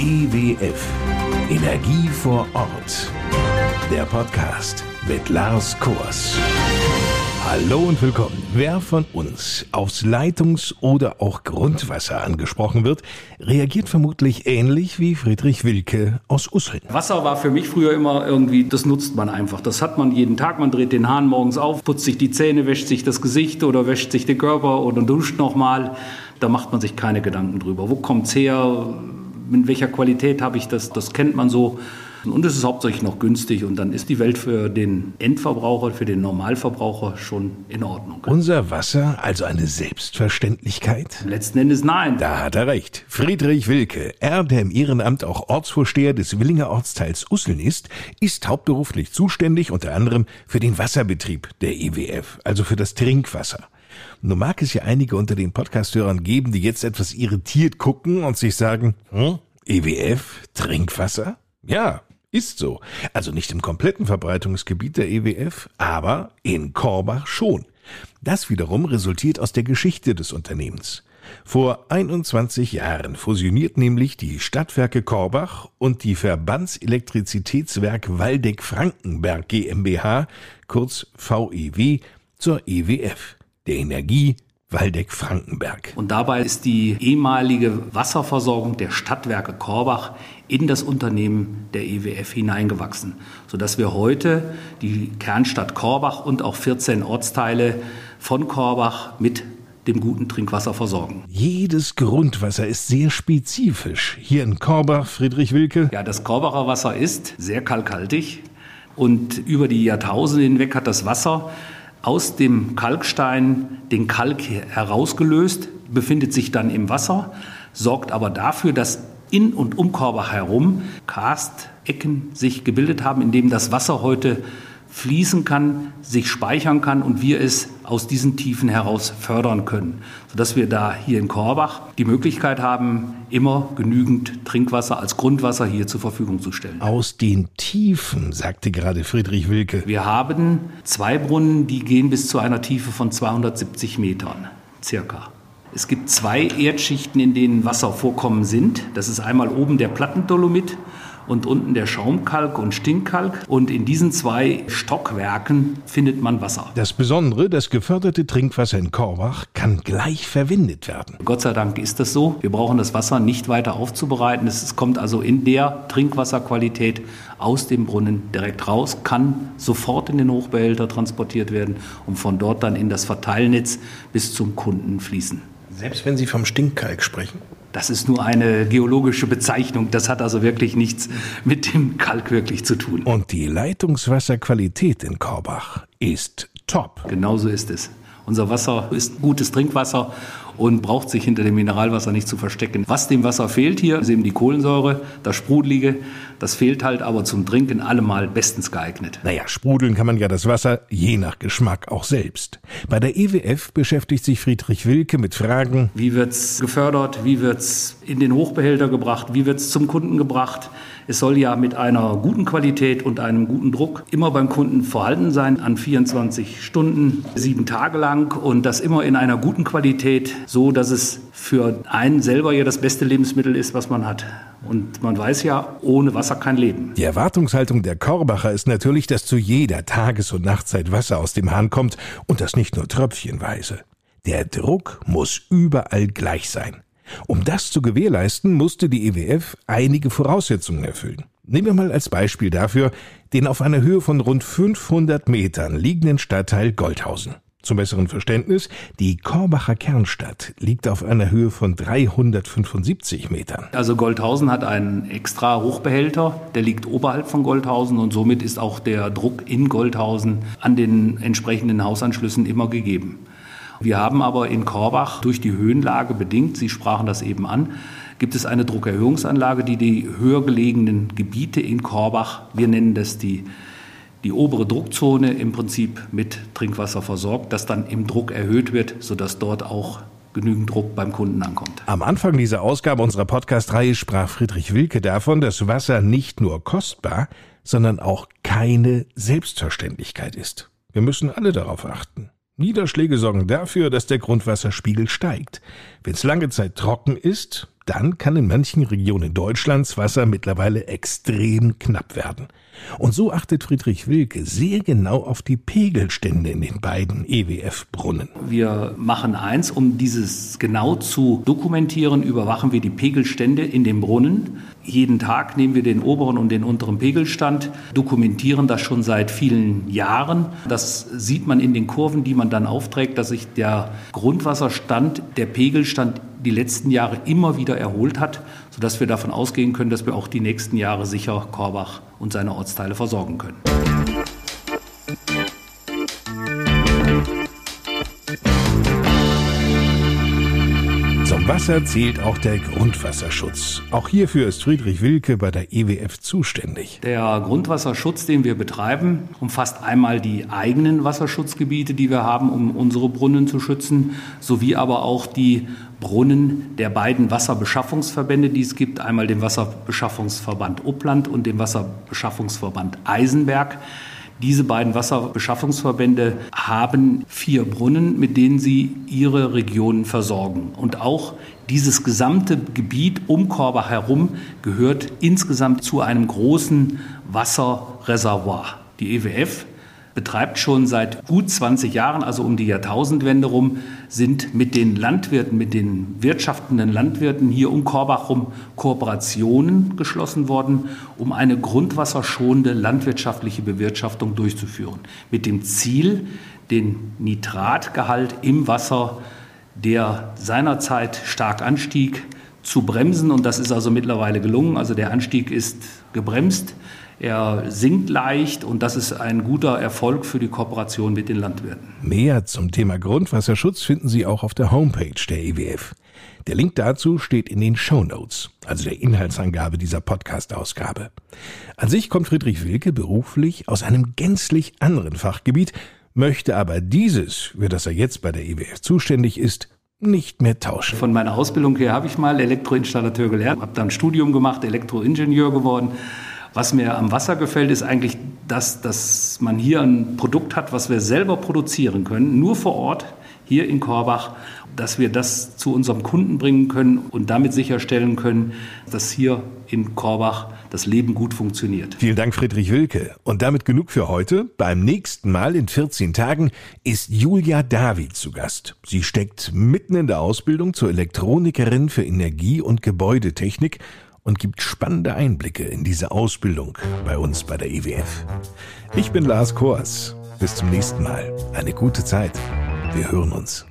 EWF Energie vor Ort. Der Podcast mit Lars Kors. Hallo und willkommen. Wer von uns aufs Leitungs- oder auch Grundwasser angesprochen wird, reagiert vermutlich ähnlich wie Friedrich Wilke aus Usseln. Wasser war für mich früher immer irgendwie, das nutzt man einfach. Das hat man jeden Tag. Man dreht den Hahn morgens auf, putzt sich die Zähne, wäscht sich das Gesicht oder wäscht sich den Körper oder duscht nochmal. Da macht man sich keine Gedanken drüber. Wo kommt's her? In welcher Qualität habe ich das? Das kennt man so. Und es ist hauptsächlich noch günstig und dann ist die Welt für den Endverbraucher, für den Normalverbraucher schon in Ordnung. Unser Wasser also eine Selbstverständlichkeit? Letzten Endes nein. Da hat er recht. Friedrich Wilke, er, der im Ehrenamt auch Ortsvorsteher des Willinger Ortsteils Usseln ist, ist hauptberuflich zuständig unter anderem für den Wasserbetrieb der EWF, also für das Trinkwasser. Nun mag es ja einige unter den Podcasthörern geben, die jetzt etwas irritiert gucken und sich sagen, hm, EWF, Trinkwasser? Ja, ist so. Also nicht im kompletten Verbreitungsgebiet der EWF, aber in Korbach schon. Das wiederum resultiert aus der Geschichte des Unternehmens. Vor 21 Jahren fusioniert nämlich die Stadtwerke Korbach und die Verbandselektrizitätswerk Waldeck-Frankenberg GmbH, kurz VEW, zur EWF, der Energie Waldeck-Frankenberg. Und dabei ist die ehemalige Wasserversorgung der Stadtwerke Korbach in das Unternehmen der EWF hineingewachsen, sodass wir heute die Kernstadt Korbach und auch 14 Ortsteile von Korbach mit dem guten Trinkwasser versorgen. Jedes Grundwasser ist sehr spezifisch. Hier in Korbach, Friedrich Wilke. Ja, das Korbacher Wasser ist sehr kalkhaltig und über die Jahrtausende hinweg hat das Wasser aus dem Kalkstein den Kalk herausgelöst, befindet sich dann im Wasser, sorgt aber dafür, dass in und um Korbach herum Karstecken sich gebildet haben, in dem das Wasser heute fließen kann, sich speichern kann und wir es aus diesen Tiefen heraus fördern können, sodass wir da hier in Korbach die Möglichkeit haben, immer genügend Trinkwasser als Grundwasser hier zur Verfügung zu stellen. Aus den Tiefen, sagte gerade Friedrich Wilke. Wir haben zwei Brunnen, die gehen bis zu einer Tiefe von 270 Metern, circa. Es gibt zwei Erdschichten, in denen Wasservorkommen sind. Das ist einmal oben der Plattendolomit und unten der Schaumkalk und Stinkkalk. Und in diesen zwei Stockwerken findet man Wasser. Das Besondere, das geförderte Trinkwasser in Korbach kann gleich verwendet werden. Gott sei Dank ist das so. Wir brauchen das Wasser nicht weiter aufzubereiten. Es kommt also in der Trinkwasserqualität aus dem Brunnen direkt raus, kann sofort in den Hochbehälter transportiert werden und von dort dann in das Verteilnetz bis zum Kunden fließen. Selbst wenn Sie vom Stinkkalk sprechen? Das ist nur eine geologische Bezeichnung. Das hat also wirklich nichts mit dem Kalk wirklich zu tun. Und die Leitungswasserqualität in Korbach ist top. Genauso ist es. Unser Wasser ist gutes Trinkwasser und braucht sich hinter dem Mineralwasser nicht zu verstecken. Was dem Wasser fehlt hier, ist eben die Kohlensäure, das Sprudelige. Das fehlt halt aber zum Trinken allemal bestens geeignet. Naja, sprudeln kann man ja das Wasser je nach Geschmack auch selbst. Bei der EWF beschäftigt sich Friedrich Wilke mit Fragen, wie wird's gefördert, wie wird's in den Hochbehälter gebracht, wie wird's zum Kunden gebracht. Es soll ja mit einer guten Qualität und einem guten Druck immer beim Kunden vorhanden sein, an 24 Stunden, sieben Tage lang und das immer in einer guten Qualität, so dass es für einen selber ja das beste Lebensmittel ist, was man hat. Und man weiß ja, ohne Wasser kein Leben. Die Erwartungshaltung der Korbacher ist natürlich, dass zu jeder Tages- und Nachtzeit Wasser aus dem Hahn kommt und das nicht nur tröpfchenweise. Der Druck muss überall gleich sein. Um das zu gewährleisten, musste die EWF einige Voraussetzungen erfüllen. Nehmen wir mal als Beispiel dafür den auf einer Höhe von rund 500 Metern liegenden Stadtteil Goldhausen. Zum besseren Verständnis, die Korbacher Kernstadt liegt auf einer Höhe von 375 Metern. Also Goldhausen hat einen extra Hochbehälter, der liegt oberhalb von Goldhausen und somit ist auch der Druck in Goldhausen an den entsprechenden Hausanschlüssen immer gegeben. Wir haben aber in Korbach durch die Höhenlage bedingt, Sie sprachen das eben an, gibt es eine Druckerhöhungsanlage, die die höher gelegenen Gebiete in Korbach, wir nennen das die die obere Druckzone im Prinzip mit Trinkwasser versorgt, das dann im Druck erhöht wird, sodass dort auch genügend Druck beim Kunden ankommt. Am Anfang dieser Ausgabe unserer Podcast-Reihe sprach Friedrich Wilke davon, dass Wasser nicht nur kostbar, sondern auch keine Selbstverständlichkeit ist. Wir müssen alle darauf achten. Niederschläge sorgen dafür, dass der Grundwasserspiegel steigt. Wenn es lange Zeit trocken ist, dann kann in manchen Regionen Deutschlands Wasser mittlerweile extrem knapp werden. Und so achtet Friedrich Wilke sehr genau auf die Pegelstände in den beiden EWF-Brunnen. Wir machen eins, um dieses genau zu dokumentieren, überwachen wir die Pegelstände in den Brunnen. Jeden Tag nehmen wir den oberen und den unteren Pegelstand, dokumentieren das schon seit vielen Jahren. Das sieht man in den Kurven, die man dann aufträgt, dass sich der Grundwasserstand, der Pegelstand die letzten Jahre immer wieder erholt hat, sodass wir davon ausgehen können, dass wir auch die nächsten Jahre sicher Korbach und seine Ortsteile versorgen können. Wasser zählt auch der Grundwasserschutz. Auch hierfür ist Friedrich Wilke bei der EWF zuständig. Der Grundwasserschutz, den wir betreiben, umfasst einmal die eigenen Wasserschutzgebiete, die wir haben, um unsere Brunnen zu schützen, sowie aber auch die Brunnen der beiden Wasserbeschaffungsverbände, die es gibt, einmal den Wasserbeschaffungsverband Uppland und den Wasserbeschaffungsverband Eisenberg. Diese beiden Wasserbeschaffungsverbände haben vier Brunnen, mit denen sie ihre Regionen versorgen. Und auch dieses gesamte Gebiet um Korbach herum gehört insgesamt zu einem großen Wasserreservoir. Die EWF betreibt schon seit gut 20 Jahren, also um die Jahrtausendwende rum, sind mit den Landwirten, mit den wirtschaftenden Landwirten hier um Korbach rum Kooperationen geschlossen worden, um eine grundwasserschonende landwirtschaftliche Bewirtschaftung durchzuführen. Mit dem Ziel, den Nitratgehalt im Wasser, der seinerzeit stark anstieg, zu bremsen. Und das ist also mittlerweile gelungen. Also der Anstieg ist gebremst. Er sinkt leicht und das ist ein guter Erfolg für die Kooperation mit den Landwirten. Mehr zum Thema Grundwasserschutz finden Sie auch auf der Homepage der EWF. Der Link dazu steht in den Show Notes, also der Inhaltsangabe dieser Podcast-Ausgabe. An sich kommt Friedrich Wilke beruflich aus einem gänzlich anderen Fachgebiet, möchte aber dieses, für das er jetzt bei der EWF zuständig ist, nicht mehr tauschen. Von meiner Ausbildung her habe ich mal Elektroinstallateur gelernt, habe dann Studium gemacht, Elektroingenieur geworden was mir am Wasser gefällt, ist eigentlich, dass, dass man hier ein Produkt hat, was wir selber produzieren können, nur vor Ort, hier in Korbach, dass wir das zu unserem Kunden bringen können und damit sicherstellen können, dass hier in Korbach das Leben gut funktioniert. Vielen Dank, Friedrich Wilke. Und damit genug für heute. Beim nächsten Mal in 14 Tagen ist Julia David zu Gast. Sie steckt mitten in der Ausbildung zur Elektronikerin für Energie- und Gebäudetechnik und gibt spannende Einblicke in diese Ausbildung bei uns bei der EWF. Ich bin Lars Kors. Bis zum nächsten Mal. Eine gute Zeit. Wir hören uns.